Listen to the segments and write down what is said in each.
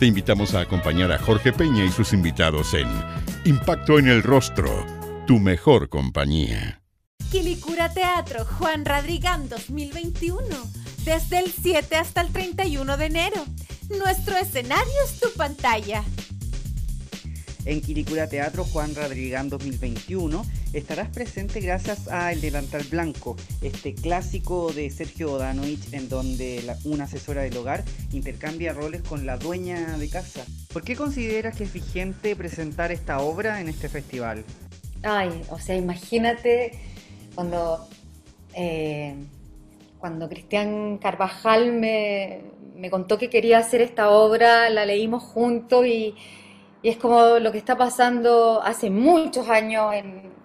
Te invitamos a acompañar a Jorge Peña y sus invitados en Impacto en el Rostro, tu mejor compañía. Quilicura Teatro Juan Radrigán 2021, desde el 7 hasta el 31 de enero. Nuestro escenario es tu pantalla. En Quiricura Teatro Juan Radrigán 2021 estarás presente gracias a El Delantal Blanco, este clásico de Sergio Odanovich en donde una asesora del hogar intercambia roles con la dueña de casa. ¿Por qué consideras que es vigente presentar esta obra en este festival? Ay, o sea, imagínate cuando, eh, cuando Cristian Carvajal me, me contó que quería hacer esta obra, la leímos juntos y y es como lo que está pasando hace muchos años,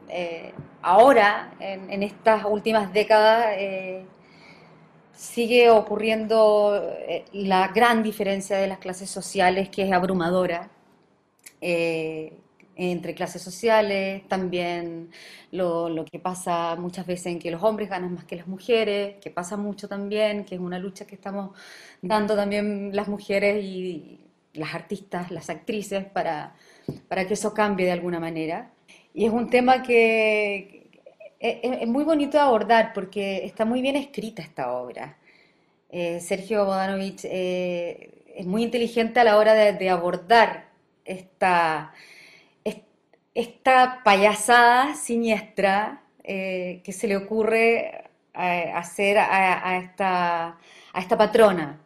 eh, ahora, en, estas últimas décadas, eh, sigue ocurriendo eh, la gran diferencia de las clases sociales, que es abrumadora. entre clases sociales, también lo, lo, que pasa muchas veces en que los hombres ganan más que las mujeres, que pasa mucho también, que es una lucha que estamos dando también las mujeres y, las artistas, las actrices, para, para que eso cambie de alguna manera. Y es un tema que es, muy bonito de abordar porque está muy bien escrita esta obra. Eh, Sergio Bodanovich eh, es muy inteligente a la hora de, abordar esta, esta payasada siniestra eh, que se le ocurre hacer a, esta, a esta patrona,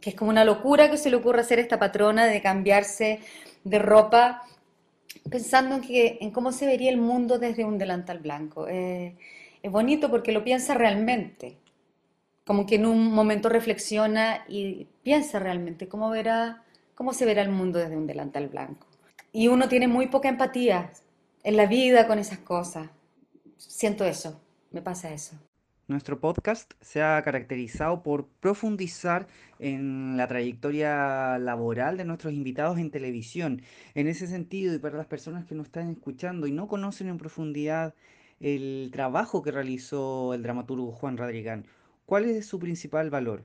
que es como una locura que se le ocurre hacer esta patrona de cambiarse de ropa pensando en, que, en cómo se vería el mundo desde un delantal blanco. Eh, es bonito porque lo piensa realmente, como que en un momento reflexiona y piensa realmente cómo, verá, cómo se verá el mundo desde un delantal blanco. Y uno tiene muy poca empatía en la vida con esas cosas. Siento eso, me pasa eso. Nuestro podcast se ha caracterizado por profundizar en la trayectoria laboral de nuestros invitados en televisión. En ese sentido, y para las personas que nos están escuchando y no conocen en profundidad el trabajo que realizó el dramaturgo Juan Radrigán, ¿cuál es su principal valor?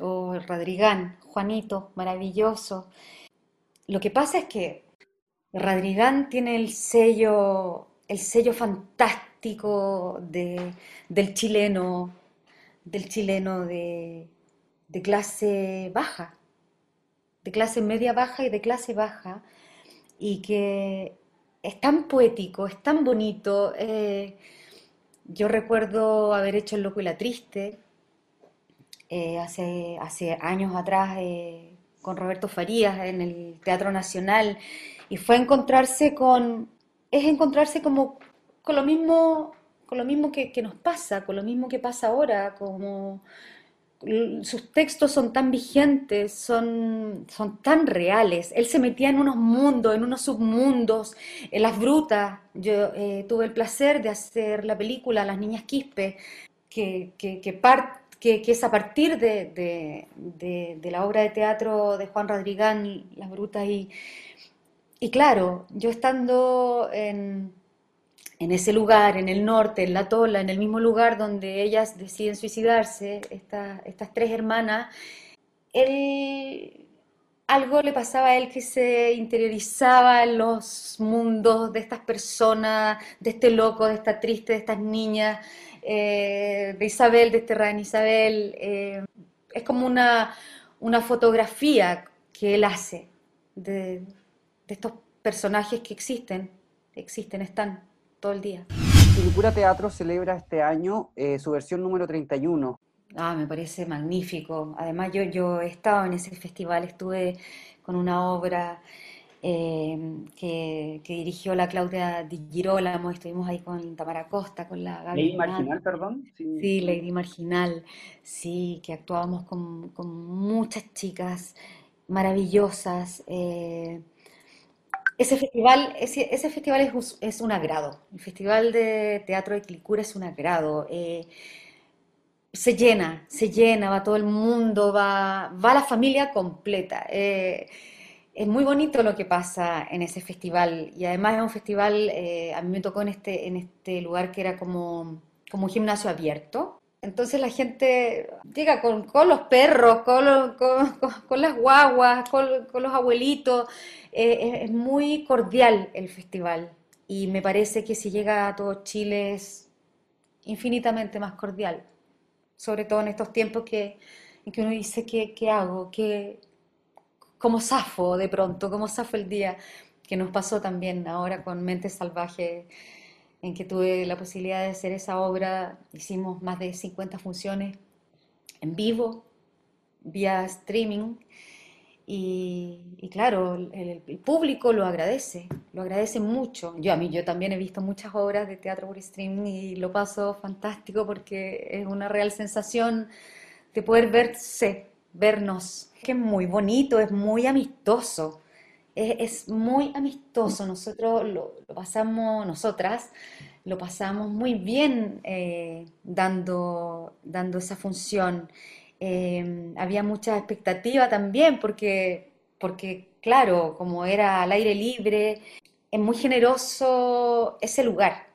Oh, Radrigán, Juanito, maravilloso. Lo que pasa es que Radrigán tiene el sello, el sello fantástico del chileno, del chileno de, clase baja, de clase media baja y de clase baja, y que es tan poético, es tan bonito. Eh, yo recuerdo haber hecho El Loco y la Triste eh, hace, hace años atrás eh, con Roberto Farías en el Teatro Nacional y fue encontrarse con, es encontrarse como con lo mismo, con lo mismo que, nos pasa, con lo mismo que pasa ahora, como sus textos son tan vigentes, son, son tan reales. Él se metía en unos mundos, en unos submundos, en las brutas. Yo eh, tuve el placer de hacer la película Las Niñas Quispe, que, que, que, es a partir de, de, la obra de teatro de Juan Rodrigán, Las Brutas. Y, y claro, yo estando en en ese lugar, en el norte, en la Tola, en el mismo lugar donde ellas deciden suicidarse, estas tres hermanas, algo le pasaba a él que se interiorizaba en los mundos de estas personas, de este loco, de esta triste, de estas niñas, eh, de Isabel, de este Ryan Isabel. Eh, es como una, una, fotografía que él hace de, de estos personajes que existen, existen, están todo el día. Quilicura Teatro celebra este año eh, su versión número 31. Ah, me parece magnífico. Además, yo, yo he estado en ese festival, estuve con una obra eh, que, dirigió la Claudia Di Girolamo, estuvimos ahí con Tamara Costa, con la Gaby Lady Marginal, perdón. Sí. Lady Marginal, sí, que actuábamos con, con muchas chicas maravillosas. Eh, ese festival, ese, ese festival es, es un agrado. El Festival de Teatro de Quilicura es un agrado. Eh, se llena, se llena, va todo el mundo, va, va la familia completa. Eh, es muy bonito lo que pasa en ese festival y además es un festival, eh, a mí me tocó en este, en este lugar que era como, como un gimnasio abierto. Entonces la gente llega con, los perros, con, las guaguas, con, los abuelitos. Eh, es, muy cordial el festival y me parece que si llega a todo Chile es infinitamente más cordial, sobre todo en estos tiempos que, en que uno dice, ¿qué, hago? ¿Qué, como zafo de pronto, como zafo el día que nos pasó también ahora con Mente Salvaje, en que tuve la posibilidad de hacer esa obra. Hicimos más de 50 funciones en vivo, vía streaming. Y, claro, el, público lo agradece, lo agradece mucho. Yo a mí, yo también he visto muchas obras de teatro por streaming y lo paso fantástico porque es una real sensación de poder verse, vernos que es muy bonito, es muy amistoso. Es, muy amistoso. Nosotros lo, pasamos, nosotras, lo pasamos muy bien eh, dando, dando esa función. Em, había mucha expectativa también porque, porque, claro, como era al aire libre, es muy generoso ese lugar.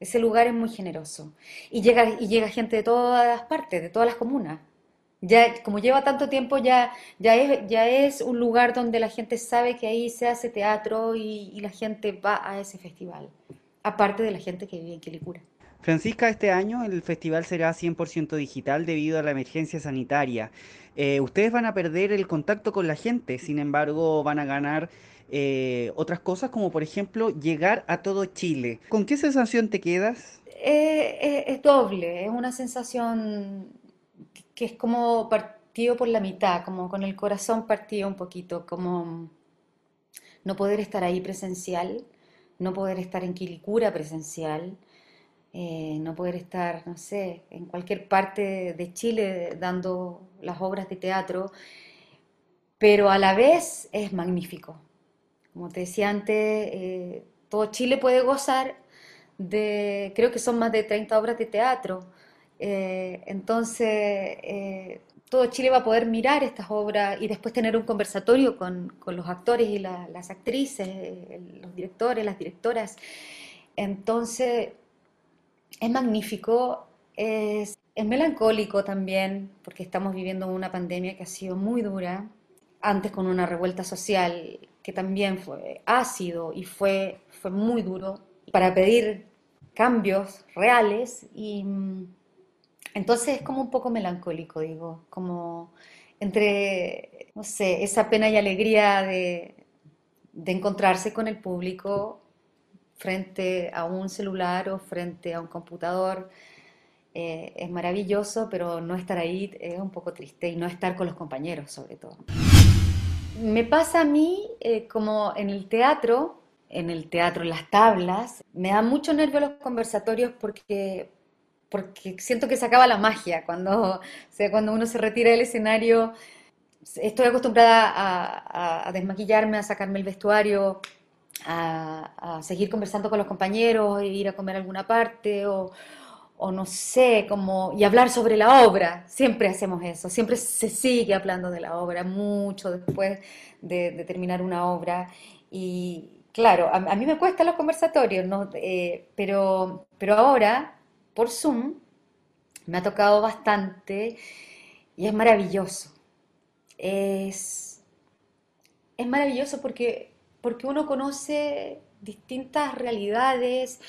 Ese lugar es muy generoso. Y llega, y llega gente de todas partes, de todas las comunas. Ya, como lleva tanto tiempo, ya, ya, es, ya es un lugar donde la gente sabe que ahí se hace teatro y, la gente va a ese festival, aparte de la gente que vive en Quilicura. Francisca, este año el festival será 100% digital debido a la emergencia sanitaria. Eh, ustedes van a perder el contacto con la gente, sin embargo van a ganar eh, otras cosas como por ejemplo llegar a todo Chile. ¿Con qué sensación te quedas? Eh, es doble, es una sensación que es como partido por la mitad, como con el corazón partido un poquito, como no poder estar ahí presencial, no poder estar en Quilicura presencial, eh, no poder estar, no sé, en cualquier parte de Chile dando las obras de teatro, pero a la vez es magnífico. Como te decía antes, eh, todo Chile puede gozar de, creo que son más de 30 obras de teatro, eh, entonces, eh, todo Chile va a poder mirar estas obras y después tener un conversatorio con, los actores y las actrices, los directores, las directoras. Entonces, es magnífico, es, es melancólico también, porque estamos viviendo una pandemia que ha sido muy dura, antes con una revuelta social que también fue ácido y fue, fue muy duro, para pedir cambios reales y entonces es como un poco melancólico, digo, como entre, no sé, esa pena y alegría de, encontrarse con el público frente a un celular o frente a un computador. Eh, es maravilloso, pero no estar ahí es un poco triste y no estar con los compañeros sobre todo. Me pasa a mí eh, como en el teatro, en el teatro, en las tablas, me da mucho nervio los conversatorios porque porque siento que se acaba la magia cuando, sea, cuando uno se retira del escenario. Estoy acostumbrada a, desmaquillarme, a sacarme el vestuario, a, seguir conversando con los compañeros, ir a comer a alguna parte o, no sé, como, y hablar sobre la obra. Siempre hacemos eso, siempre se sigue hablando de la obra, mucho después de, terminar una obra. Y claro, a, mí me cuestan los conversatorios, ¿no? Eh, pero, pero ahora por Zoom, me ha tocado bastante y es maravilloso. Es, es maravilloso porque, porque uno conoce distintas realidades,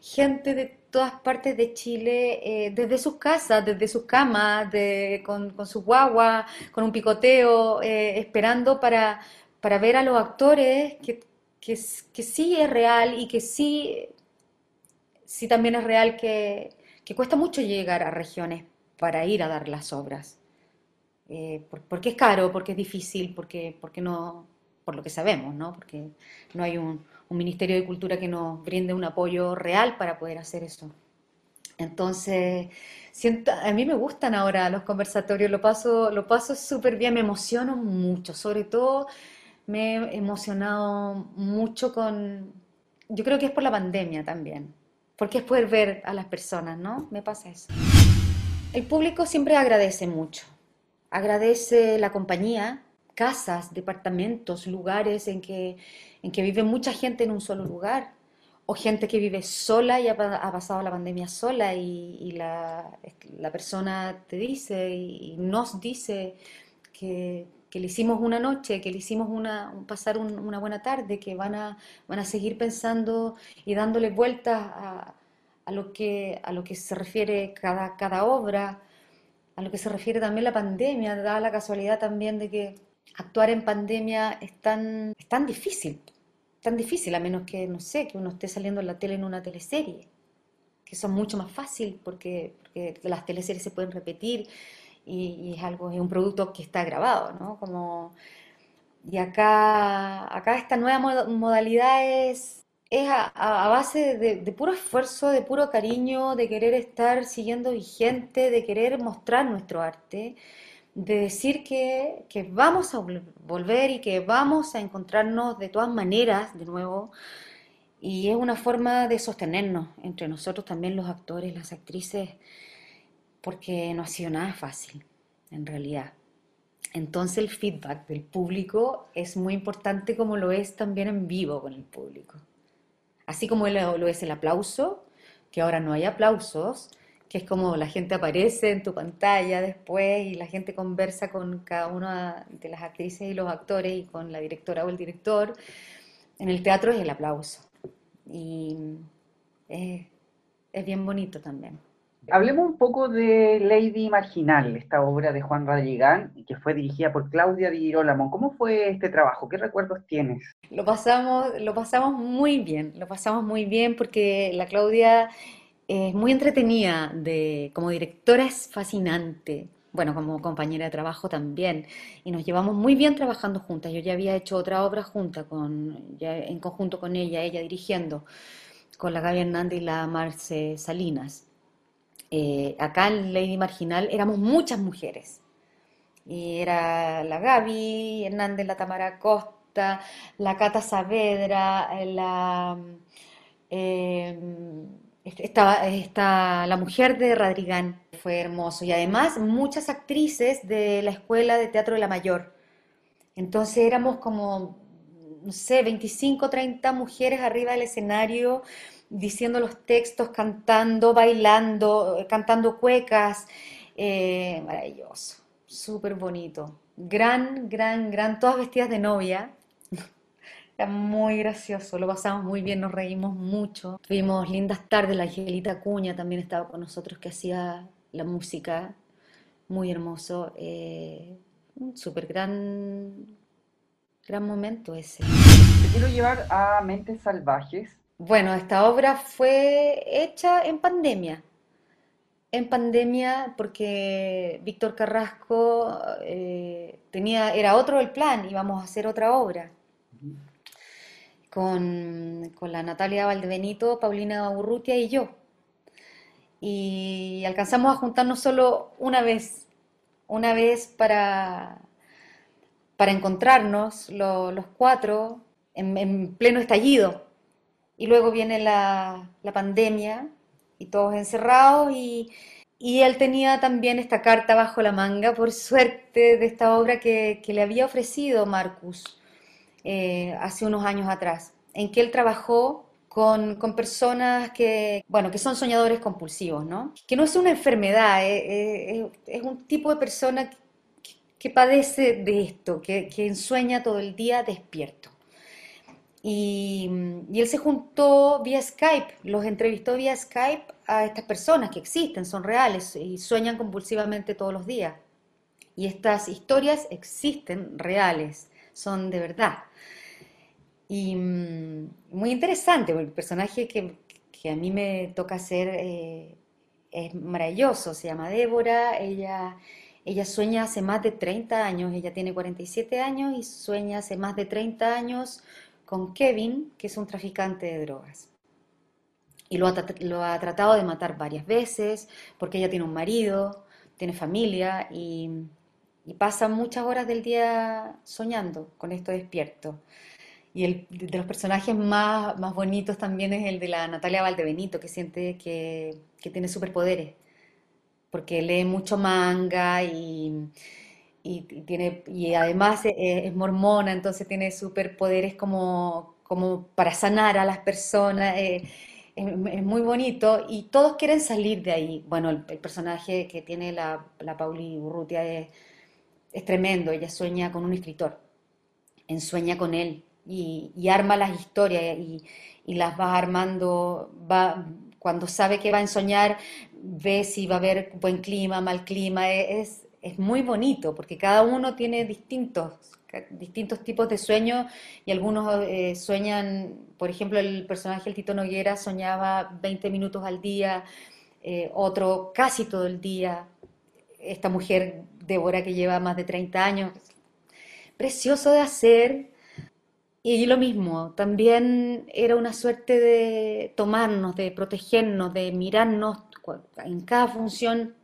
gente de todas partes de Chile, eh, desde sus casas, desde sus camas, con, su guagua, con un picoteo, eh, esperando para, para, ver a los actores, que, que, que sí es real y que sí sí también es real que, cuesta mucho llegar a regiones para ir a dar las obras. Eh, porque es caro, porque es difícil, porque, porque no, por lo que sabemos, ¿no? Porque no hay un, Ministerio de Cultura que nos brinde un apoyo real para poder hacer eso. Entonces, a mí me gustan ahora los conversatorios, lo paso, lo paso súper bien, me emociono mucho, sobre todo me he emocionado mucho con, yo creo que es por la pandemia también, porque es poder ver a las personas, ¿no? Me pasa eso. El público siempre agradece mucho, agradece la compañía, casas, departamentos, lugares en que, en que vive mucha gente en un solo lugar, o gente que vive sola y ha, pasado la pandemia sola y, la, la, persona te dice y, nos dice que, que, le hicimos una noche, que le hicimos una, pasar una buena tarde, que van a, van a seguir pensando y dándole vueltas a, a, lo que, a lo que se refiere cada, cada obra, a lo que se refiere también la pandemia, da la casualidad también de que actuar en pandemia es tan, es tan difícil tan difícil, a menos que, no sé, que uno esté saliendo en la tele en una teleserie, que son mucho más fácil porque, las teleseries se pueden repetir y, es algo, es un producto que está grabado, ¿no? Como, y acá, acá esta nueva modalidad es, es a, base de, puro esfuerzo, de puro cariño, de querer estar siguiendo vigente, de querer mostrar nuestro arte de decir que, vamos a volver y que vamos a encontrarnos de todas maneras de nuevo. Y es una forma de sostenernos entre nosotros también los actores, las actrices, porque no ha sido nada fácil, en realidad. Entonces el feedback del público es muy importante como lo es también en vivo con el público. Así como lo es el aplauso, que ahora no hay aplausos, que es como la gente aparece en tu pantalla después y la gente conversa con cada una de las actrices y los actores y con la directora o el director. En el teatro es el aplauso. Y es, bien bonito también. Hablemos un poco de Lady Marginal, esta obra de Juan Radrigán, que fue dirigida por Claudia Di. ¿Cómo fue este trabajo? ¿Qué recuerdos tienes? Lo pasamos, lo pasamos muy bien, lo pasamos muy bien porque la Claudia es muy entretenida, de, como directora es fascinante, bueno, como compañera de trabajo también, y nos llevamos muy bien trabajando juntas. Yo ya había hecho otra obra junta, con, en conjunto con ella, ella dirigiendo, con la Gaby Hernández y la Marce Salinas. Eh, acá en Lady Marginal éramos muchas mujeres. Y era la Gaby Hernández, la Tamara Costa, la Cata Saavedra, la... Está la mujer de Radrigán, fue hermoso. Y además muchas actrices de la Escuela de Teatro de la Mayor. Entonces éramos como, no sé, 25, 30 mujeres arriba del escenario diciendo los textos, cantando, bailando, cantando cuecas. Eh, maravilloso, súper bonito. Gran, gran, gran, todas vestidas de novia. Era muy gracioso, lo pasamos muy bien, nos reímos mucho. Tuvimos lindas tardes, la Angelita Cuña también estaba con nosotros que hacía la música, muy hermoso. Eh, un súper gran, gran momento ese. Te quiero llevar a Mentes Salvajes. Bueno, esta obra fue hecha en pandemia. En pandemia porque Víctor Carrasco eh, tenía, era otro el plan, íbamos a hacer otra obra con, la Natalia Valdebenito, Paulina Urrutia y yo. Y alcanzamos a juntarnos solo una vez, una vez para, para encontrarnos los cuatro en, pleno estallido. Y luego viene la, pandemia y todos encerrados y, él tenía también esta carta bajo la manga, por suerte, de esta obra que, que le había ofrecido Marcus eh, hace unos años atrás, en que él trabajó con, con, personas que, bueno, que son soñadores compulsivos, ¿no? Que no es una enfermedad, eh, eh, es un tipo de persona que, padece de esto, que, que, ensueña todo el día despierto. Y, y, él se juntó vía Skype, los entrevistó vía Skype a estas personas que existen, son reales y sueñan compulsivamente todos los días. Y estas historias existen, reales, son de verdad. Y mm, muy interesante, el personaje que, que, a mí me toca hacer eh, es maravilloso, se llama Débora, ella, ella sueña hace más de 30 años, ella tiene 47 años y sueña hace más de 30 años con Kevin, que es un traficante de drogas. Y lo ha, tratado de matar varias veces, porque ella tiene un marido, tiene familia y y pasa muchas horas del día soñando con esto despierto. Y el de los personajes más, más bonitos también es el de la Natalia Valdebenito, que siente que, que tiene superpoderes, porque lee mucho manga y, y, tiene, y además es, mormona, entonces tiene superpoderes como, como para sanar a las personas. Eh, es, muy bonito y todos quieren salir de ahí. Bueno, el, personaje que tiene la, la Pauli Urrutia es, es, tremendo, ella sueña con un escritor, ensueña con él y, arma las historias y, y, las va armando, va, cuando sabe que va a ensoñar, ve si va a haber buen clima, mal clima, es, es muy bonito porque cada uno tiene distintos distintos tipos de sueños y algunos eh, sueñan, por ejemplo, el personaje el Tito Noguera soñaba 20 minutos al día, eh, otro casi todo el día, esta mujer Débora que lleva más de 30 años, precioso de hacer. Y lo mismo, también era una suerte de tomarnos, de protegernos, de mirarnos en cada función.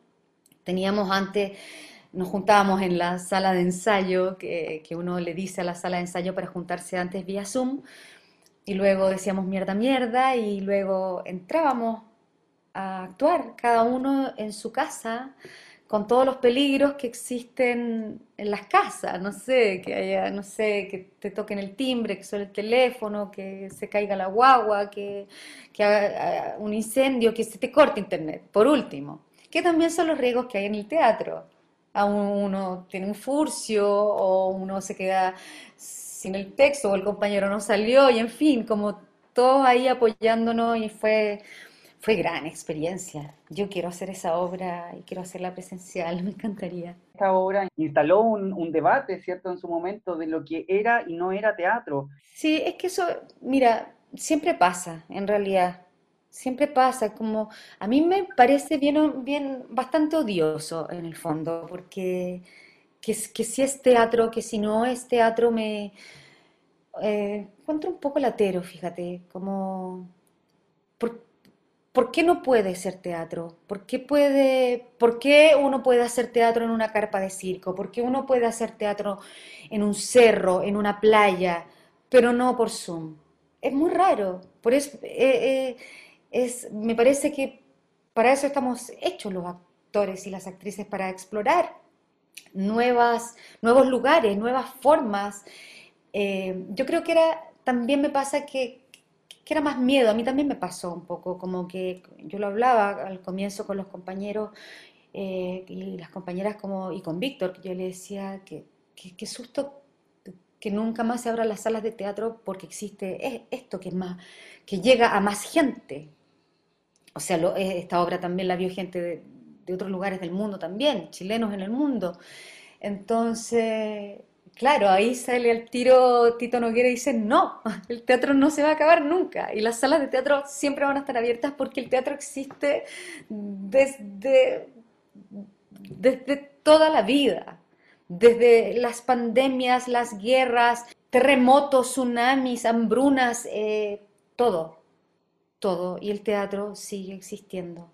Teníamos antes nos juntábamos en la sala de ensayo, que, uno le dice a la sala de ensayo para juntarse antes vía Zoom, y luego decíamos mierda, mierda, y luego entrábamos a actuar, cada uno en su casa, con todos los peligros que existen en las casas, no sé, que haya, no sé, que te toquen el timbre, que suene el teléfono, que se caiga la guagua, que, que haga un incendio, que se te corte internet, por último, que también son los riesgos que hay en el teatro a uno tiene un furcio o uno se queda sin el texto o el compañero no salió y en fin, como todos ahí apoyándonos y fue, fue gran experiencia. Yo quiero hacer esa obra y quiero hacerla presencial, me encantaría. Esta obra instaló un, un debate, ¿cierto?, en su momento de lo que era y no era teatro. Sí, es que eso, mira, siempre pasa, en realidad siempre pasa, como a mí me parece bien, bien bastante odioso en el fondo, porque que, si es teatro, que si no es teatro, me eh, encuentro un poco latero, fíjate, como ¿por, ¿por, qué no puede ser teatro? ¿Por qué, puede, ¿Por qué uno puede hacer teatro en una carpa de circo? ¿Por qué uno puede hacer teatro en un cerro, en una playa, pero no por Zoom? Es muy raro. Por eso, eh, eh, me parece que para eso estamos hechos los actores y las actrices, para explorar nuevas, nuevos lugares, nuevas formas. Eh, yo creo que era, también me pasa que, que, era más miedo, a mí también me pasó un poco, como que yo lo hablaba al comienzo con los compañeros eh, y las compañeras como, y con Víctor, que yo le decía que, que, susto que nunca más se abran las salas de teatro porque existe esto que es más, que llega a más gente, o sea, eh, esta obra también la vio gente de, otros lugares del mundo también, chilenos en el mundo. Entonces, claro, ahí sale al tiro Tito Noguera y dice, no, el teatro no se va a acabar nunca. Y las salas de teatro siempre van a estar abiertas porque el teatro existe desde, desde toda la vida, desde las pandemias, las guerras, terremotos, tsunamis, hambrunas, eh, todo todo y el teatro sigue existiendo.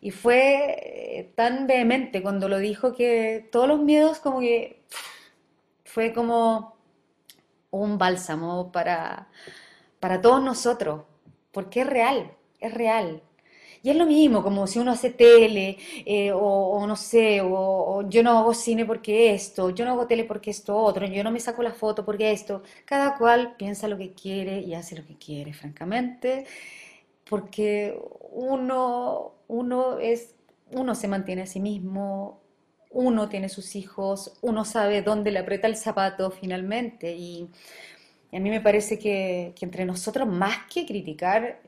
Y fue eh, tan vehemente cuando lo dijo que todos los miedos como que fue como un bálsamo para, para todos nosotros, porque es real, es real. Y es lo mismo, como si uno hace tele, eh, o, no sé, o, yo no hago cine porque esto, yo no hago tele porque esto otro, yo no me saco la foto porque esto. Cada cual piensa lo que quiere y hace lo que quiere, francamente, porque uno, uno, es, uno se mantiene a sí mismo, uno tiene sus hijos, uno sabe dónde le aprieta el zapato finalmente. Y a mí me parece que, que entre nosotros, más que criticar,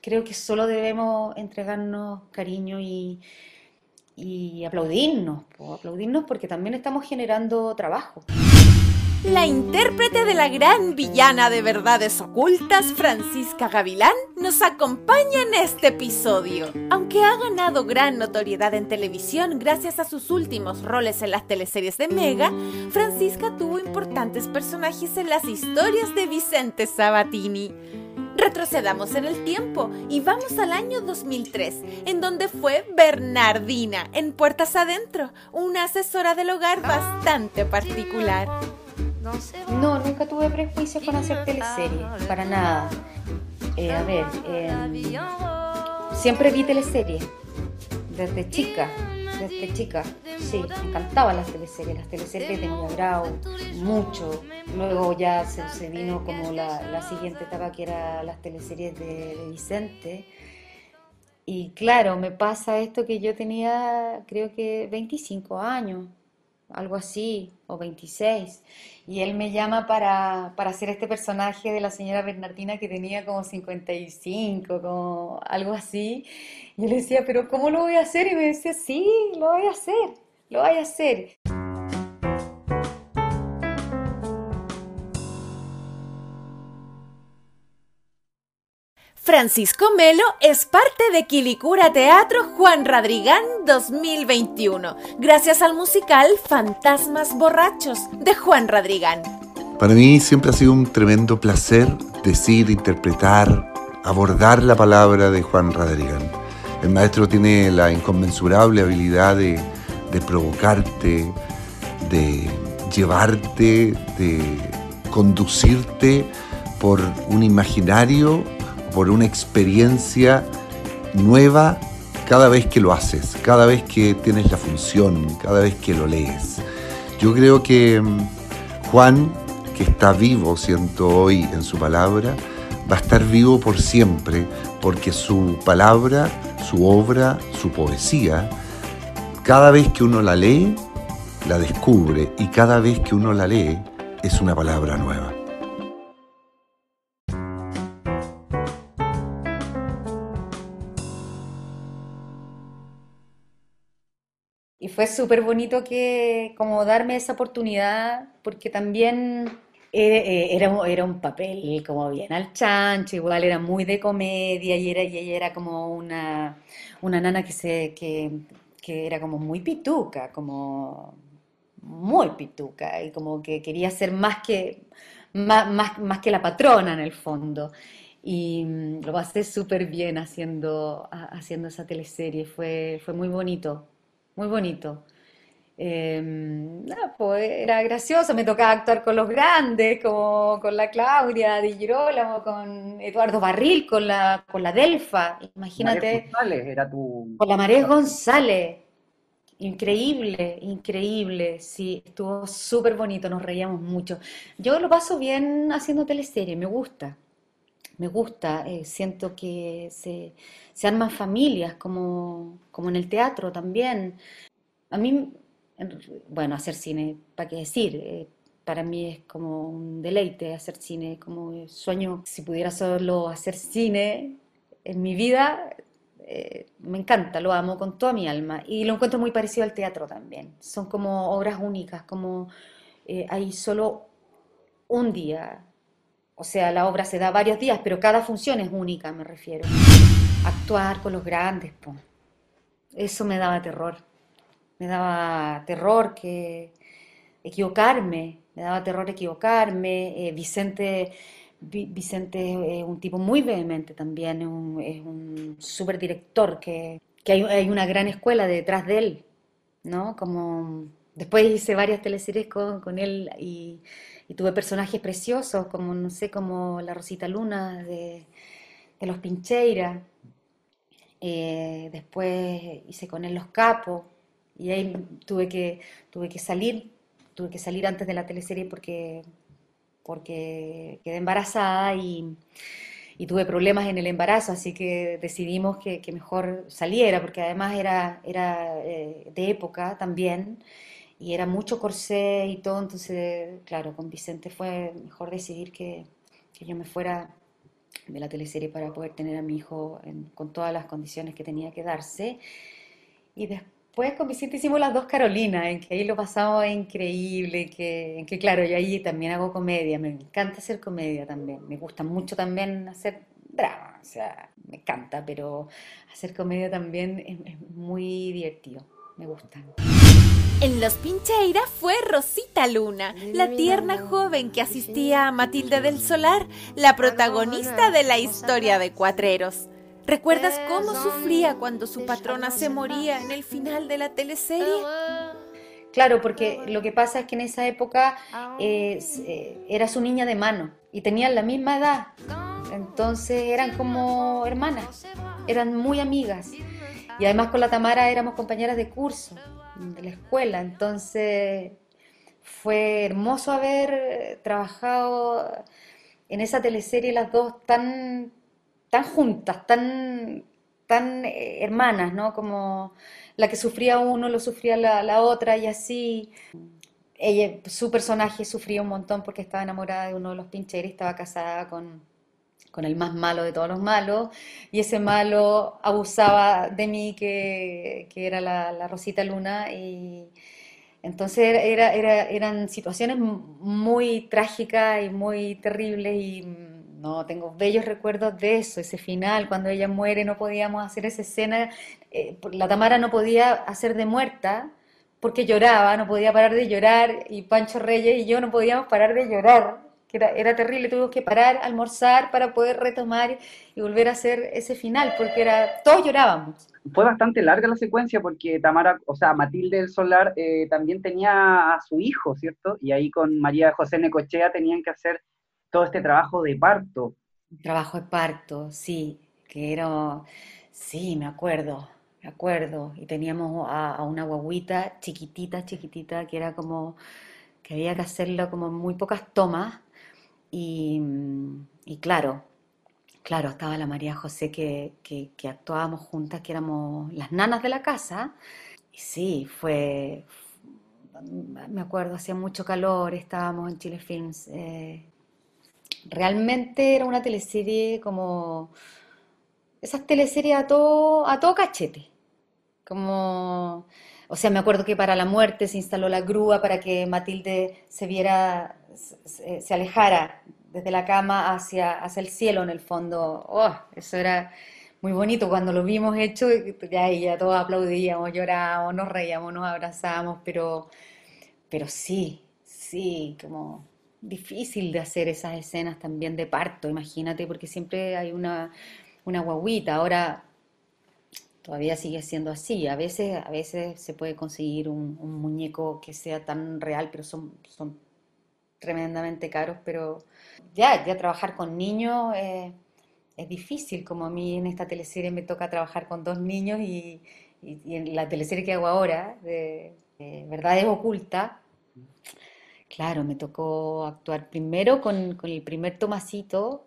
creo que solo debemos entregarnos cariño y, aplaudirnos, aplaudirnos porque también estamos generando trabajo. La intérprete de la gran villana de verdades ocultas, Francisca Gavilán, nos acompaña en este episodio. Aunque ha ganado gran notoriedad en televisión gracias a sus últimos roles en las teleseries de Mega, Francisca tuvo importantes personajes en las historias de Vicente Sabatini. Retrocedamos en el tiempo y vamos al año 2003, en donde fue Bernardina, en Puertas Adentro, una asesora del hogar bastante particular. No, nunca tuve prejuicios con hacer teleseries, para nada. Eh, a ver, em, siempre vi teleseries, desde chica, desde chica. Sí, me encantaban las teleseries, las teleseries de mi agrado, mucho. Luego ya se, vino como la, siguiente etapa que era las teleseries de, de Vicente. Y claro, me pasa esto que yo tenía, creo que 25 años, algo así, o 26. Y él me llama para, para, hacer este personaje de la señora Bernardina que tenía como 55, como algo así. Y yo le decía, pero ¿cómo lo voy a hacer? Y me decía, sí, lo voy a hacer, lo voy a hacer. Francisco Melo es parte de Quilicura Teatro Juan Radrigán 2021, gracias al musical Fantasmas Borrachos de Juan Radrigán. Para mí siempre ha sido un tremendo placer decir, interpretar, abordar la palabra de Juan Radrigán. El maestro tiene la inconmensurable habilidad de, de provocarte, de llevarte, de conducirte por un imaginario por una experiencia nueva cada vez que lo haces, cada vez que tienes la función, cada vez que lo lees. Yo creo que mm, Juan, que está vivo, siento hoy en su palabra, va a estar vivo por siempre, porque su palabra, su obra, su poesía, cada vez que uno la lee, la descubre y cada vez que uno la lee, es una palabra nueva. Fue súper bonito que como darme esa oportunidad, porque también eh, era, era, un papel como bien al chancho, igual era muy de comedia y, era, y ella era como una, una nana que, se, que, que era como muy pituca, como muy pituca y como que quería ser más que, más, más, más que la patrona en el fondo. Y mm, lo pasé súper bien haciendo, haciendo esa teleserie, fue, fue muy bonito muy bonito. Em, pues era gracioso, me tocaba actuar con los grandes, como con la Claudia Di Girolamo, con Eduardo Barril, con la, con la Delfa, imagínate. González era tu... Con la María González, increíble, increíble, sí, estuvo súper bonito, nos reíamos mucho. Yo lo paso bien haciendo teleserie, me gusta, me gusta, eh, siento que se, se arman familias, como, como en el teatro también. A mí, bueno, hacer cine, ¿para qué decir? Eh, para mí es como un deleite hacer cine, como sueño, si pudiera solo hacer cine en mi vida, eh, me encanta, lo amo con toda mi alma y lo encuentro muy parecido al teatro también. Son como obras únicas, como hay solo un día, o sea, la obra se da varios días, pero cada función es única, me refiero. Actuar con los grandes, pues. Eso me daba terror. Me daba terror que equivocarme, me daba terror equivocarme. Eh, Vicente, Vicente es un tipo muy vehemente también, es un, es un súper director, que, que hay, hay, una gran escuela detrás de él, ¿no? Como después hice varias teleseries con, él y y tuve personajes preciosos como, no sé, como la Rosita Luna de, los Pincheira. Eh, después hice con él Los Capos y ahí tuve que, tuve que salir, tuve que salir antes de la teleserie porque, porque quedé embarazada y, tuve problemas en el embarazo, así que decidimos que, mejor saliera, porque además era, era eh, de época también y era mucho corsé y todo, entonces, claro, con Vicente fue mejor decidir que, que yo me fuera de la teleserie para poder tener a mi hijo con todas las condiciones que tenía que darse. Y después con Vicente hicimos las dos Carolinas, en que ahí lo pasamos increíble, que, en que claro, yo ahí también hago comedia, me encanta hacer comedia también, me gusta mucho también hacer drama, o sea, me encanta, pero hacer comedia también es, es muy divertido, me gusta. En Los Pincheira fue Rosita Luna, la tierna joven que asistía a Matilde del Solar, la protagonista de la historia de Cuatreros. ¿Recuerdas cómo sufría cuando su patrona se moría en el final de la teleserie? Claro, porque lo que pasa es que en esa época eh, eh, era su niña de mano y tenían la misma edad. Entonces eran como hermanas, eran muy amigas. Y además con la Tamara éramos compañeras de curso de la escuela, entonces fue hermoso haber trabajado en esa teleserie las dos tan, tan juntas, tan, tan eh, hermanas, ¿no? Como la que sufría uno lo sufría la, otra y así. Ella, su personaje sufría un montón porque estaba enamorada de uno de los pincheros, estaba casada con, con el más malo de todos los malos, y ese malo abusaba de mí, que, era la, Rosita Luna, y entonces era, eran situaciones muy trágicas y muy terribles, y no, tengo bellos recuerdos de eso, ese final, cuando ella muere, no podíamos hacer esa escena, eh, la Tamara no podía hacer de muerta, porque lloraba, no podía parar de llorar, y Pancho Reyes y yo no podíamos parar de llorar, que era, terrible, tuvimos que parar, almorzar para poder retomar y volver a hacer ese final, porque era, todos llorábamos. Fue bastante larga la secuencia porque Tamara, o sea, Matilde del Solar eh, también tenía a su hijo, ¿cierto? Y ahí con María José Necochea tenían que hacer todo este trabajo de parto. Trabajo de parto, sí, que era, sí, me acuerdo, me acuerdo. Y teníamos a, a una guaguita chiquitita, chiquitita, que era como, que había que hacerlo como muy pocas tomas y, claro, claro, estaba la María José que, actuábamos juntas, que éramos las nanas de la casa. Y sí, fue, me acuerdo, hacía mucho calor, estábamos en Chile Films. Eh, realmente era una teleserie como esas teleseries a todo, a todo cachete. Como, o sea, me acuerdo que para la muerte se instaló la grúa para que Matilde se viera se, alejara desde la cama hacia, hacia el cielo en el fondo. Oh, eso era muy bonito cuando lo vimos hecho, ya, todos aplaudíamos, llorábamos, nos reíamos, nos abrazábamos, pero, pero sí, sí, como difícil de hacer esas escenas también de parto, imagínate, porque siempre hay una, una guaguita. Ahora todavía sigue siendo así. A veces, a veces se puede conseguir un, un muñeco que sea tan real, pero son, son tremendamente caros, pero ya, ya trabajar con niños eh, es difícil, como a mí en esta teleserie me toca trabajar con dos niños y, en la teleserie que hago ahora, de, Verdades Ocultas, claro, me tocó actuar primero con, con el primer Tomasito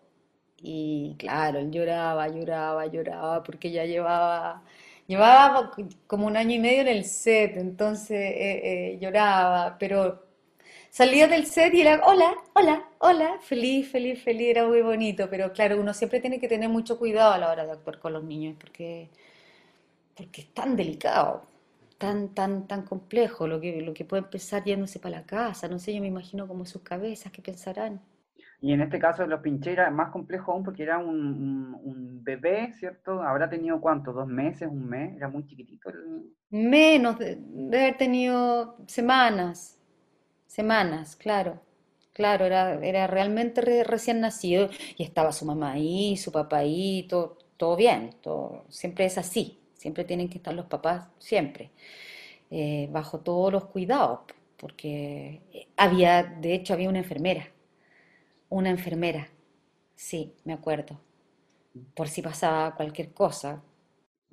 y claro, él lloraba, lloraba, lloraba porque ya llevaba... Llevaba como un año y medio en el set, entonces eh, eh, lloraba, pero salía del set y era, hola, hola, hola, feliz, feliz, feliz, era muy bonito, pero claro, uno siempre tiene que tener mucho cuidado a la hora de actuar con los niños, porque, porque es tan delicado, tan, tan, tan complejo lo que, lo que puede empezar yéndose para la casa, no sé, yo me imagino como sus cabezas, ¿qué pensarán? Y en este caso de los pincheras más complejo aún porque era un, bebé, ¿cierto? Habrá tenido cuánto, dos meses, un mes, era muy chiquitito. Menos, de, haber tenido semanas, Semanas, claro. Claro, era, era realmente recién nacido y estaba su mamá ahí, su papá ahí, todo, todo bien, todo, siempre es así, siempre tienen que estar los papás, siempre, eh, bajo todos los cuidados, porque había, de hecho, había una enfermera, una enfermera, sí, me acuerdo, por si pasaba cualquier cosa,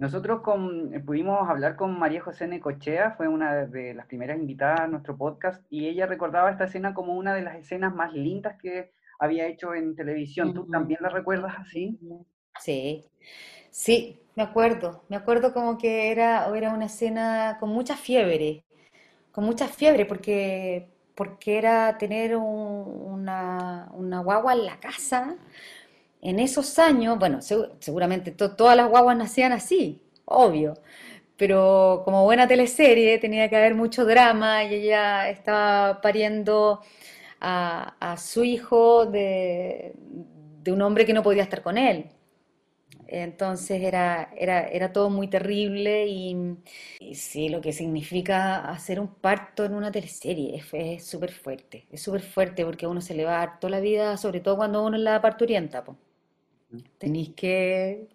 nosotros con, eh, pudimos hablar con María José Necochea, fue una de las primeras invitadas a nuestro podcast, y ella recordaba esta escena como una de las escenas más lindas que había hecho en televisión. ¿Tú también la recuerdas así? Sí, sí, me acuerdo. Me acuerdo como que era, era una escena con mucha fiebre, con mucha fiebre, porque, porque era tener una, una guagua en la casa en esos años, bueno, seguramente todas las guaguas nacían así, obvio, pero como buena teleserie tenía que haber mucho drama y ella estaba pariendo a, su hijo de, un hombre que no podía estar con él. Entonces era, era, era todo muy terrible y, sí, lo que significa hacer un parto en una teleserie es súper fuerte, es súper fuerte porque uno se le va a dar toda la vida, sobre todo cuando uno es la parturienta, pues. Tenéis que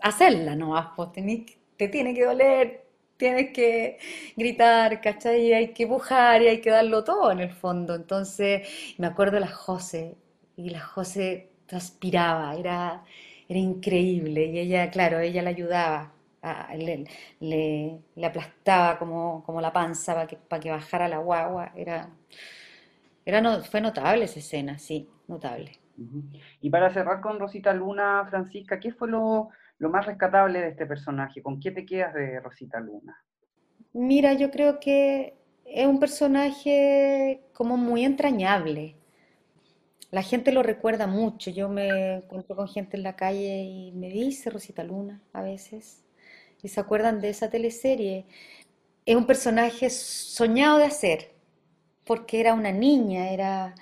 hacerla no pues tenéis, te tiene que doler, tienes que gritar, ¿cachai? Y hay que pujar y hay que darlo todo en el fondo. Entonces, me acuerdo de la José, y la José transpiraba, era, era increíble. Y ella, claro, ella le ayudaba, le, le, aplastaba como, como la panza para que, para que bajara la guagua. Era, era no, fue notable esa escena, sí, notable. Y para cerrar con Rosita Luna, Francisca, ¿qué fue lo, lo más rescatable de este personaje? ¿Con qué te quedas de Rosita Luna? Mira, yo creo que es un personaje como muy entrañable. La gente lo recuerda mucho. Yo me encuentro con gente en la calle y me dice Rosita Luna a veces. Y se acuerdan de esa teleserie. Es un personaje soñado de hacer, porque era una niña, era,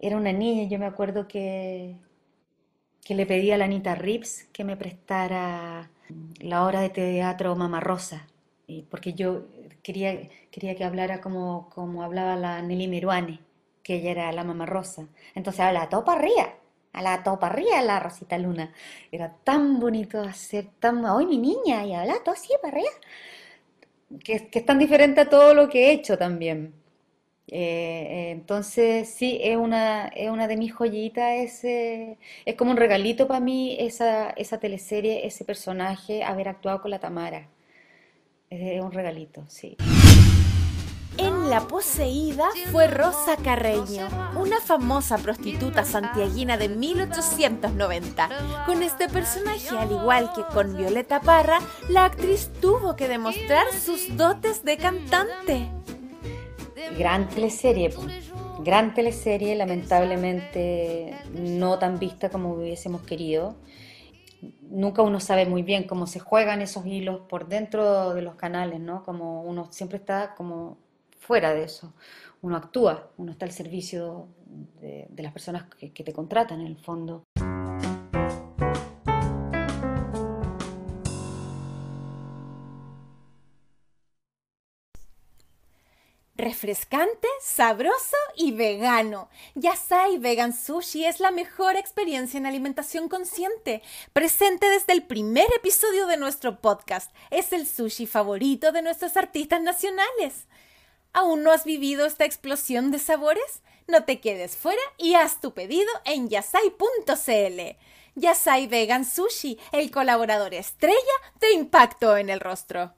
era una niña. Yo me acuerdo que, que le pedí a la Anita Rips que me prestara la obra de teatro Mama Rosa, porque yo quería, quería que hablara como, como hablaba la Nelly Meruane que ella era la mamá rosa. Entonces a la topa ría, a la topa ría la Rosita Luna. Era tan bonito hacer, tan, hoy mi niña, y habla todo así para arriba. Que, que, es tan diferente a todo lo que he hecho también. Eh, entonces, sí, es una, es una de mis joyitas, es, es como un regalito para mí esa, esa teleserie, ese personaje, haber actuado con la Tamara. Es un regalito, sí. En La Poseída fue Rosa Carreño, una famosa prostituta santiaguina de 1890. Con este personaje, al igual que con Violeta Parra, la actriz tuvo que demostrar sus dotes de cantante. Gran teleserie, gran teleserie, lamentablemente no tan vista como hubiésemos querido. Nunca uno sabe muy bien cómo se juegan esos hilos por dentro de los canales, ¿no? Como uno siempre está como fuera de eso. Uno actúa, uno está al servicio de, las personas que, te contratan en el fondo. refrescante, sabroso y vegano. Yasai Vegan Sushi es la mejor experiencia en alimentación consciente, presente desde el primer episodio de nuestro podcast. Es el sushi favorito de nuestros artistas nacionales. ¿Aún no has vivido esta explosión de sabores? No te quedes fuera y haz tu pedido en yasai.cl. Yasai Vegan Sushi, el colaborador estrella de Impacto en el Rostro.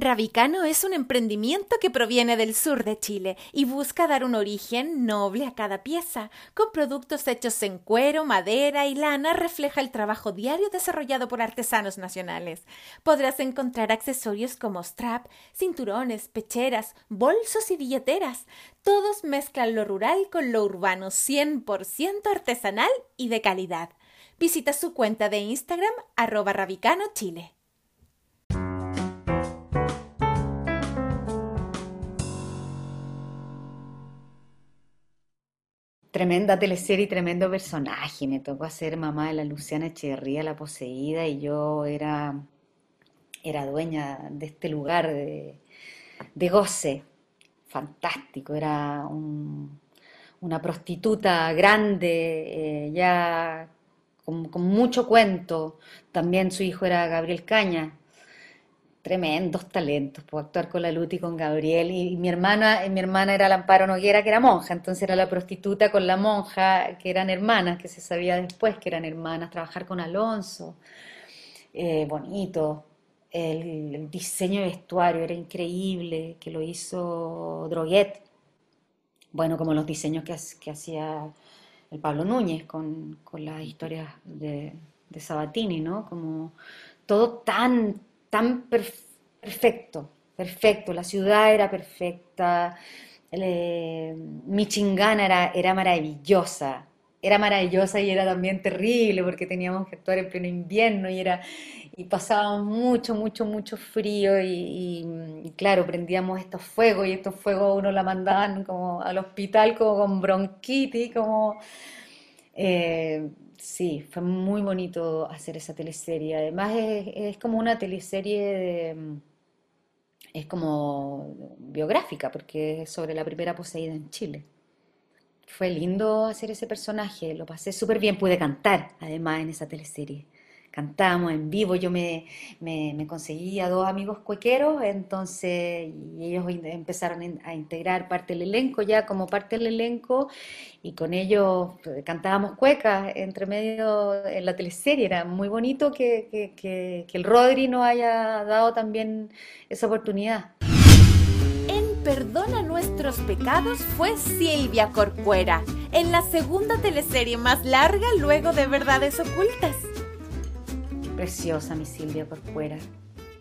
Rabicano es un emprendimiento que proviene del sur de Chile y busca dar un origen noble a cada pieza. Con productos hechos en cuero, madera y lana refleja el trabajo diario desarrollado por artesanos nacionales. Podrás encontrar accesorios como strap, cinturones, pecheras, bolsos y billeteras. Todos mezclan lo rural con lo urbano, 100% artesanal y de calidad. Visita su cuenta de Instagram arroba rabicano Tremenda teleserie y tremendo personaje. Me tocó hacer mamá de la Luciana Echeverría, la poseída, y yo era, era dueña de este lugar de, goce. Fantástico, era una prostituta grande, eh, ya con, mucho cuento. También su hijo era Gabriel Caña, tremendos talentos, puedo actuar con la Luti y con Gabriel, y, mi hermana, mi hermana era la Amparo Noguera, que era monja, entonces era la prostituta con la monja, que eran hermanas, que se sabía después que eran hermanas, trabajar con Alonso, eh, bonito, el, diseño de vestuario era increíble, que lo hizo Droguet, bueno, como los diseños que, que hacía el Pablo Núñez con, con las historias de, de Sabatini, ¿no? Como todo tan, tan perfecto, perfecto, la ciudad era perfecta, eh, Michingana era, era maravillosa, era maravillosa y era también terrible porque teníamos que actuar en pleno invierno y era y pasábamos mucho, mucho, mucho frío y, claro, prendíamos estos fuegos y estos fuegos uno la mandaban como al hospital como con bronquitis, como... Eh, sí, fue muy bonito hacer esa teleserie. Además es, como una teleserie es como biográfica porque es sobre la primera poseída en Chile. Fue lindo hacer ese personaje, lo pasé súper bien, pude cantar además en esa teleserie cantábamos en vivo, yo me, me, conseguí a dos amigos cuequeros, entonces ellos empezaron a integrar parte del elenco ya como parte del elenco y con ellos pues, cantábamos cuecas entre medio en la teleserie, era muy bonito que, que, que, que el Rodri nos haya dado también esa oportunidad. En Perdona nuestros pecados fue Silvia Corcuera, en la segunda teleserie más larga luego de Verdades Ocultas. Preciosa mi Silvia por fuera.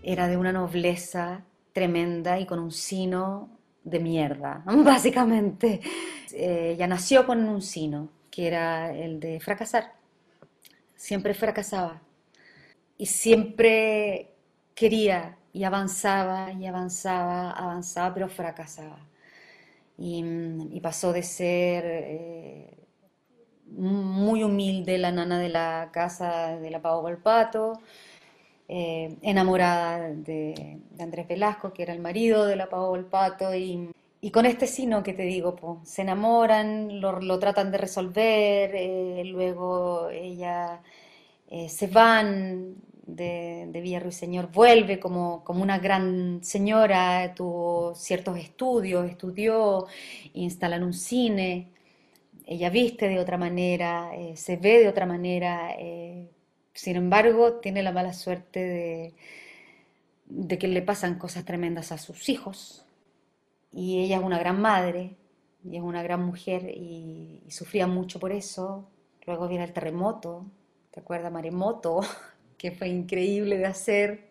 Era de una nobleza tremenda y con un sino de mierda, básicamente. Eh, ella nació con un sino, que era el de fracasar. Siempre fracasaba. Y siempre quería y avanzaba y avanzaba, avanzaba, pero fracasaba. Y, pasó de ser eh, muy humilde, la nana de la casa de la Pau Valpato, eh, enamorada de, Andrés Velasco, que era el marido de la Pau Valpato, y, y con este sino que te digo, se enamoran, lo, tratan de resolver, eh, luego ella eh, se van de, de vuelve como, como una gran señora, tuvo ciertos estudios, estudió, instalan un cine, ella viste de otra manera, eh, se ve de otra manera, eh, sin embargo tiene la mala suerte de, de, que le pasan cosas tremendas a sus hijos y ella es una gran madre y es una gran mujer y, sufría mucho por eso. Luego viene el terremoto, ¿te acuerdas Maremoto? que fue increíble de hacer.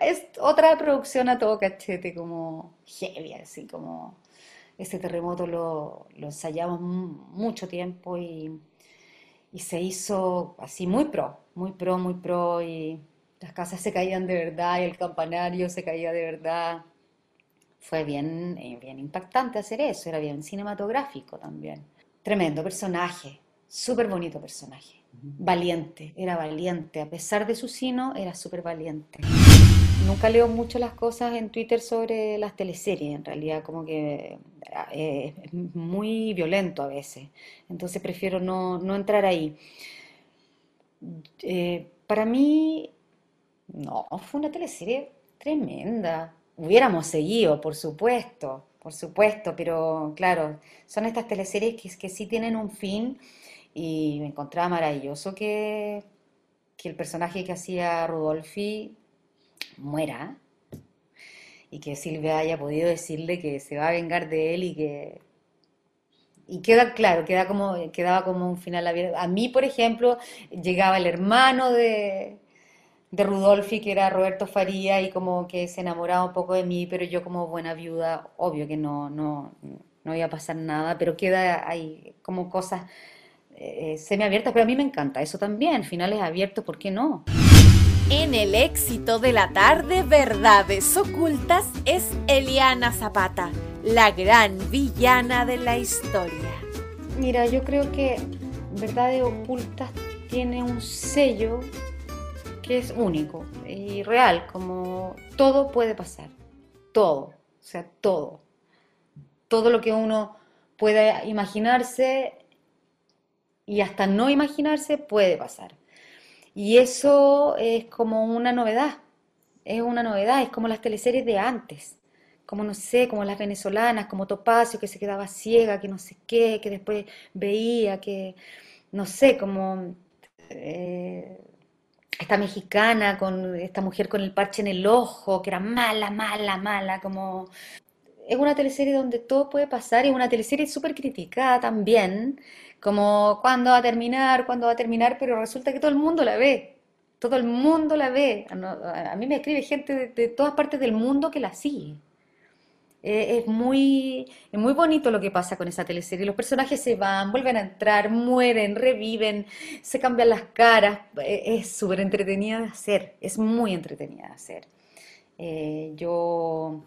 Es otra producción a todo cachete, como heavy, así como ese terremoto lo, ensayamos mucho tiempo y, se hizo así muy pro, muy pro, muy pro y las casas se caían de verdad y el campanario se caía de verdad. Fue bien, eh, bien impactante hacer eso, era bien cinematográfico también. Tremendo personaje, súper bonito personaje, valiente, era valiente, a pesar de su sino, era súper valiente nunca leo mucho las cosas en Twitter sobre las teleseries, en realidad como que eh, es muy violento a veces, entonces prefiero no, entrar ahí. Eh, para mí, no, fue una teleserie tremenda. Hubiéramos seguido, por supuesto, por supuesto, pero claro, son estas teleseries que, sí tienen un fin y me encontraba maravilloso que, que el personaje que hacía Rudolfi muera y que Silvia haya podido decirle que se va a vengar de él y que y queda claro, queda como, quedaba como un final abierto. A mí, por ejemplo, llegaba el hermano de, de Rudolfi, que era Roberto Faría, y como que se enamoraba un poco de mí, pero yo como buena viuda, obvio que no, no, no iba a pasar nada, pero queda ahí como cosas eh, semiabiertas, pero a mí me encanta eso también, finales abiertos, ¿por qué no? En el éxito de la tarde, Verdades Ocultas es Eliana Zapata, la gran villana de la historia. Mira, yo creo que Verdades Ocultas tiene un sello que es único y real, como todo puede pasar, todo, o sea, todo. Todo lo que uno pueda imaginarse y hasta no imaginarse puede pasar. Y eso es como una novedad, es una novedad, es como las teleseries de antes, como no sé, como las venezolanas, como Topacio, que se quedaba ciega, que no sé qué, que después veía, que no sé, como eh, esta mexicana con esta mujer con el parche en el ojo, que era mala, mala, mala, como... Es una teleserie donde todo puede pasar, es una teleserie súper criticada también, como cuándo va a terminar, cuándo va a terminar, pero resulta que todo el mundo la ve, todo el mundo la ve. A mí me escribe gente de, todas partes del mundo que la sigue. Eh, es muy, es muy bonito lo que pasa con esa teleserie. Los personajes se van, vuelven a entrar, mueren, reviven, se cambian las caras. Eh, es súper entretenida de hacer, es muy entretenida de hacer. Eh, yo,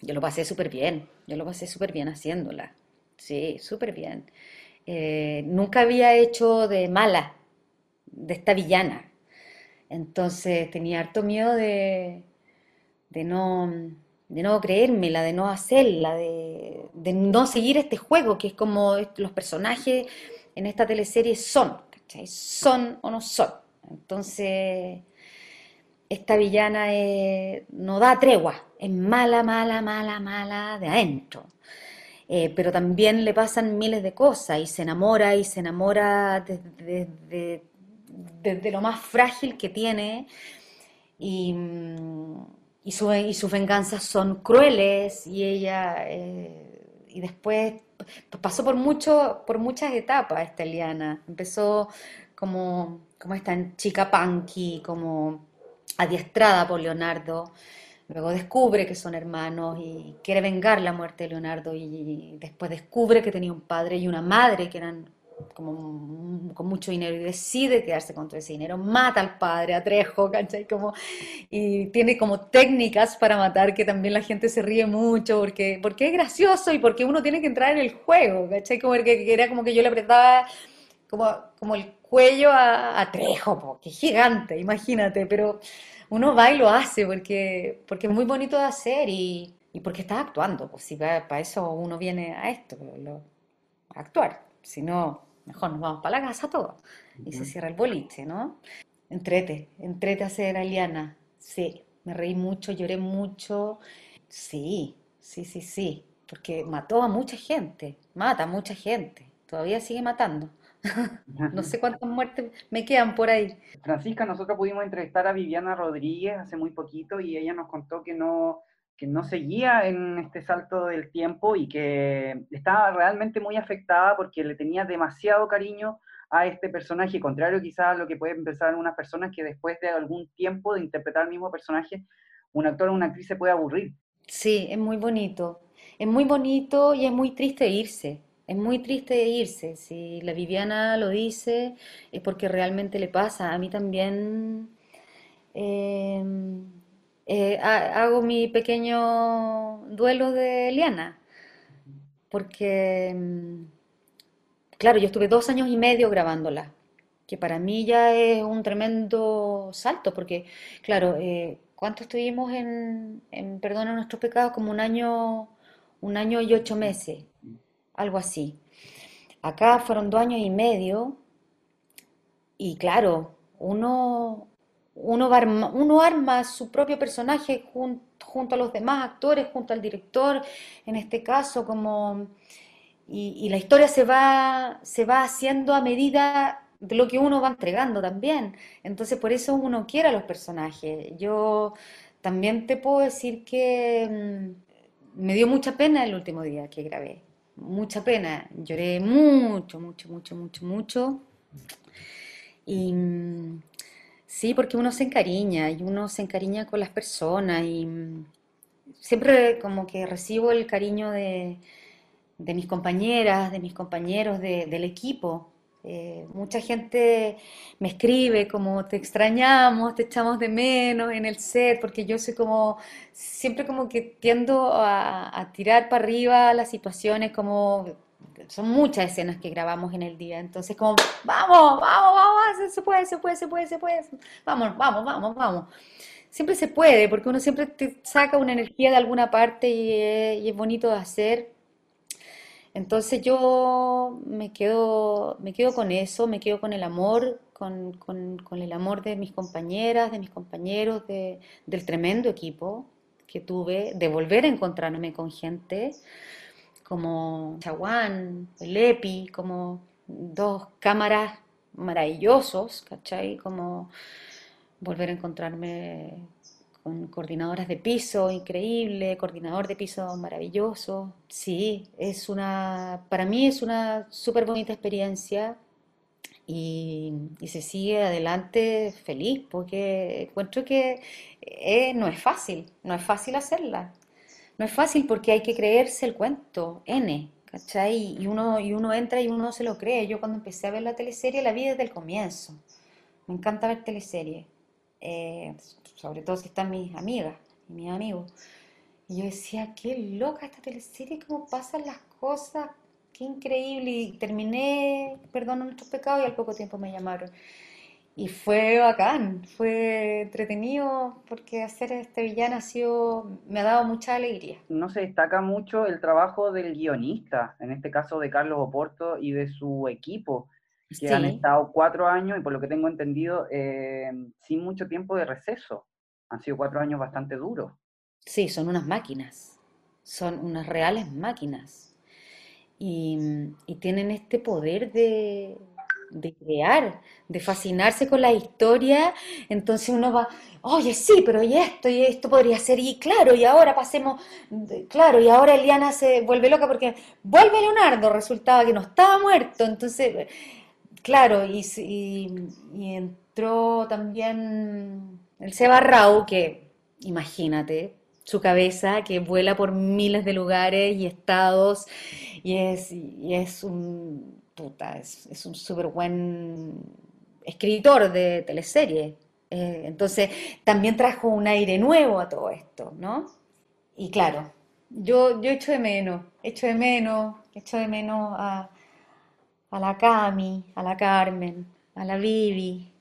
yo lo pasé súper bien, yo lo pasé súper bien haciéndola. Sí, súper bien. Nunca había hecho de mala, de esta villana. Entonces tenía harto miedo de, de no de no creérmela, de no hacerla, de, no seguir este juego, que es como los personajes en esta teleserie son, ¿cachai? Son o no son. Entonces, esta villana no da tregua, es mala, mala, mala, mala de adentro. Eh, pero también le pasan miles de cosas y se enamora y se enamora desde, desde lo más frágil que tiene. Y mm, sus venganzas son crueles y ella eh, y después pasó por mucho por muchas etapas esta Eliana empezó como como esta chica punky como adiestrada por Leonardo luego descubre que son hermanos y quiere vengar la muerte de Leonardo y después descubre que tenía un padre y una madre que eran como con mucho dinero y decide quedarse con todo ese dinero, mata al padre, a Trejo, ¿cachai? Como, y tiene como técnicas para matar que también la gente se ríe mucho porque, porque es gracioso y porque uno tiene que entrar en el juego, ¿cachai? Como que, era como que yo le apretaba como, como el cuello a, Trejo, que gigante, imagínate, pero uno va y lo hace porque, porque es muy bonito de hacer y, y porque está actuando, pues si para, eso uno viene a esto, a actuar, si no mejor nos vamos para la casa todos. Y se cierra el boliche, ¿no? Entrete, entrete a ser aliana. Sí, me reí mucho, lloré mucho. Sí, sí, sí, sí. Porque mató a mucha gente, mata a mucha gente. Todavía sigue matando. no sé cuántas muertes me quedan por ahí. Francisca, nosotros pudimos entrevistar a Viviana Rodríguez hace muy poquito y ella nos contó que no, que no seguía en este salto del tiempo y que estaba realmente muy afectada porque le tenía demasiado cariño a este personaje, contrario quizás a lo que pueden pensar unas personas que después de algún tiempo de interpretar el mismo personaje, un actor o una actriz se puede aburrir. Sí, es muy bonito, es muy bonito y es muy triste irse, es muy triste irse, si la Viviana lo dice es porque realmente le pasa, a mí también... Eh, eh, hago mi pequeño duelo de Eliana, porque, mm, claro, yo estuve dos años y medio grabándola, que para mí ya es un tremendo salto, porque, claro, eh, ¿cuánto estuvimos en, en Perdona nuestros pecados? Como un año, un año y ocho meses, algo así. Acá fueron dos años y medio, y claro, uno uno, arma, uno arma su propio personaje junto, a los demás actores, junto al director, en este caso, como, y, la historia se va, se va haciendo a medida de lo que uno va entregando también. Entonces, por eso uno quiere a los personajes. Yo también te puedo decir que mm, me dio mucha pena el último día que grabé. Mucha pena. Lloré mucho, mucho, mucho, mucho, mucho. Y mm, Sí, porque uno se encariña y uno se encariña con las personas y mm, siempre como que recibo el cariño de, mis compañeras, de mis compañeros, del equipo. Eh, mucha gente me escribe como te extrañamos, te echamos de menos en el set, porque yo soy como, siempre como que tiendo a, tirar para arriba las situaciones como son muchas escenas que grabamos en el día, entonces como, vamos, vamos, vamos, se puede, se puede, se puede, se puede, vamos, vamos, vamos, vamos. Siempre se puede, porque uno siempre te saca una energía de alguna parte y es, bonito de hacer. Entonces yo me quedo, me quedo con eso, me quedo con el amor, con, el amor de mis compañeras, de mis compañeros, del tremendo equipo que tuve, de volver a encontrarme con gente como Chaguán, el EPI, como dos cámaras maravillosos, ¿cachai? Como volver a encontrarme con coordinadoras de piso increíble, coordinador de piso maravilloso. Sí, es una, para mí es una súper bonita experiencia y, se sigue adelante feliz porque encuentro que eh, no es fácil, no es fácil hacerla No es fácil porque hay que creerse el cuento, N, ¿cachai? Y uno, y uno entra y uno se lo cree. Yo cuando empecé a ver la teleserie la vi desde el comienzo. Me encanta ver teleseries, eh, sobre todo si están mis amigas y mis amigos. Y yo decía, qué loca esta teleserie, cómo pasan las cosas, qué increíble. Y terminé, perdón nuestros pecados, y al poco tiempo me llamaron. Y fue bacán, fue entretenido porque hacer este villano ha sido, me ha dado mucha alegría. No se destaca mucho el trabajo del guionista, en este caso de Carlos Oporto y de su equipo, que han estado cuatro años y por lo que tengo entendido, eh, sin mucho tiempo de receso. Han sido cuatro años bastante duros. Sí, son unas máquinas, son unas reales máquinas. y tienen este poder de, de crear, de fascinarse con la historia, entonces uno va, oye, sí, pero y esto, y esto podría ser, y claro, y ahora pasemos, claro, y ahora Eliana se vuelve loca porque vuelve Leonardo, resultaba que no estaba muerto, entonces, claro, y, y, entró también el Seba Rau, que imagínate, su cabeza que vuela por miles de lugares y estados, y es, y es un es, un súper buen escritor de teleserie. Eh, entonces, también trajo un aire nuevo a todo esto, ¿no? Y claro, yo, yo echo de menos, echo de menos, echo de menos a, la Cami, a la Carmen, a la Vivi.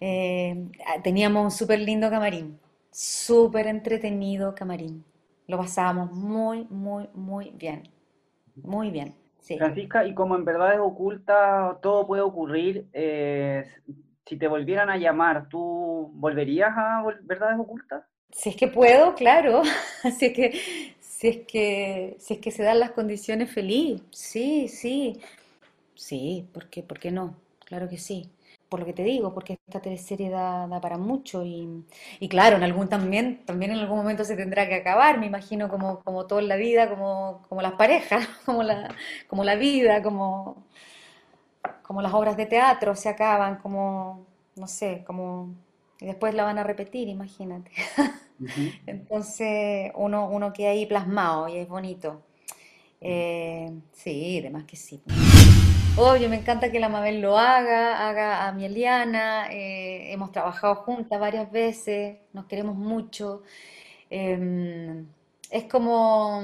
Eh, teníamos un súper lindo camarín, súper entretenido camarín. Lo pasábamos muy, muy, muy bien. Muy bien. Francisca, y como en verdades ocultas todo puede ocurrir, eh, si te volvieran a llamar, ¿tú volverías a verdades ocultas? Si es que puedo, claro. si es que, si es que, si es que se dan las condiciones feliz, sí, sí. Sí, ¿por qué, ¿por qué no? Claro que sí por lo que te digo, porque esta teleserie da, da para mucho y, y, claro, en algún también, también en algún momento se tendrá que acabar, me imagino como, como todo en la vida, como, como las parejas, como la, como la vida, como, como las obras de teatro se acaban, como, no sé, como, y después la van a repetir, imagínate. Entonces uno, uno queda ahí plasmado y es bonito. Eh, sí, además que sí. Obvio, me encanta que la Mabel lo haga, haga a mi Eliana, eh, hemos trabajado juntas varias veces, nos queremos mucho. Em, es como,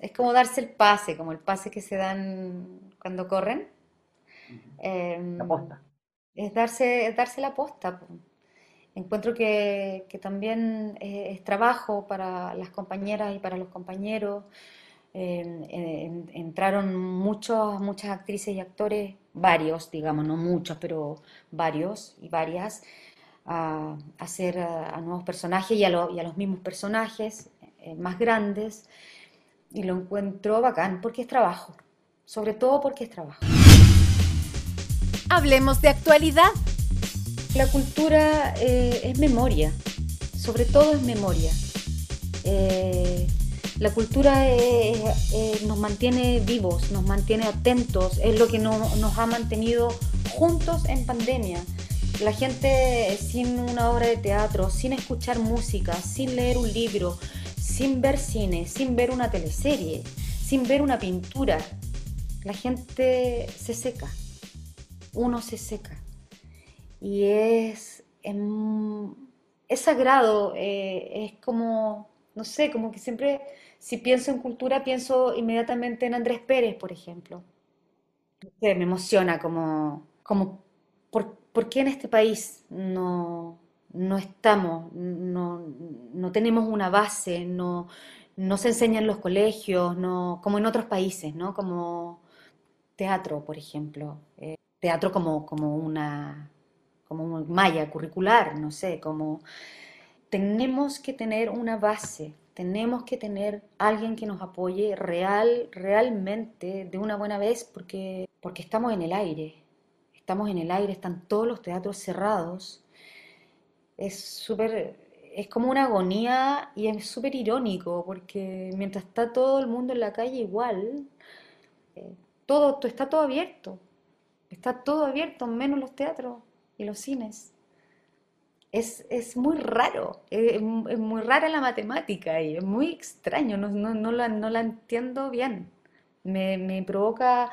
es como darse el pase, como el pase que se dan cuando corren. Em, la posta. Es darse, darse la posta. Encuentro que, también es trabajo para las compañeras y para los compañeros entraron muchos, muchas actrices y actores, varios, digamos, no muchos, pero varios y varias, a, hacer a, nuevos personajes y a, los mismos personajes eh, más grandes. Y lo encuentro bacán porque es trabajo, sobre todo porque es trabajo. Hablemos de actualidad. La cultura eh, es memoria, sobre todo es memoria. Eh, la cultura nos mantiene vivos, nos mantiene atentos, es lo que nos ha mantenido juntos en pandemia. La gente sin una obra de teatro, sin escuchar música, sin leer un libro, sin ver cine, sin ver una teleserie, sin ver una pintura, la gente se seca, uno se seca. Y es, em, es sagrado, eh, es como, no sé, como que siempre si pienso en cultura, pienso inmediatamente en Andrés Pérez, por ejemplo. me emociona como, como ¿por, qué en este país no, no estamos, no, no, tenemos una base, no, no se enseña en los colegios, no, como en otros países, ¿no? Como teatro, por ejemplo. Eh, teatro como, como una como malla curricular, no sé, como tenemos que tener una base tenemos que tener alguien que nos apoye real, realmente, de una buena vez, porque, porque estamos en el aire. Estamos en el aire, están todos los teatros cerrados. Es súper, es como una agonía y es súper irónico, porque mientras está todo el mundo en la calle igual, eh, todo, está todo abierto. Está todo abierto, menos los teatros y los cines. Es, muy raro, es, muy rara la matemática y es muy extraño, no, no, la, entiendo bien. Me, provoca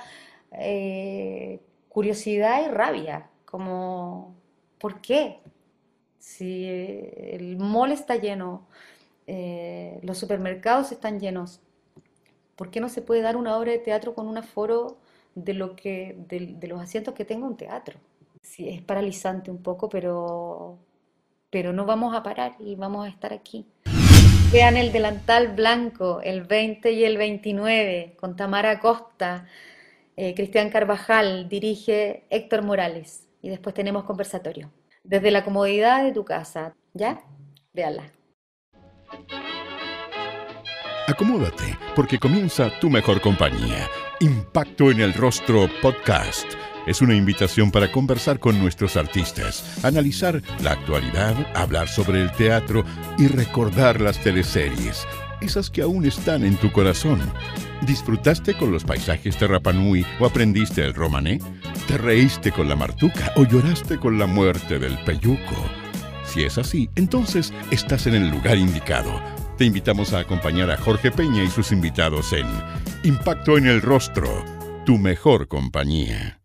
eh, curiosidad y rabia, como, ¿por qué? Si el mall está lleno, eh, los supermercados están llenos, ¿por qué no se puede dar una obra de teatro con un aforo de, lo que, de, los asientos que tenga un teatro? Sí, es paralizante un poco, pero, pero no vamos a parar y vamos a estar aquí. Vean el delantal blanco, el 20 y el 29, con Tamara Costa, eh, Cristian Carvajal, dirige Héctor Morales. Y después tenemos conversatorio. Desde la comodidad de tu casa, ¿ya? Véanla. Acomódate, porque comienza tu mejor compañía. Impacto en el Rostro Podcast es una invitación para conversar con nuestros artistas, analizar la actualidad, hablar sobre el teatro y recordar las teleseries, esas que aún están en tu corazón. ¿Disfrutaste con los paisajes de Rapanui o aprendiste el romané? ¿Te reíste con la martuca o lloraste con la muerte del peyuco? Si es así, entonces estás en el lugar indicado. Te invitamos a acompañar a Jorge Peña y sus invitados en Impacto en el Rostro, tu mejor compañía.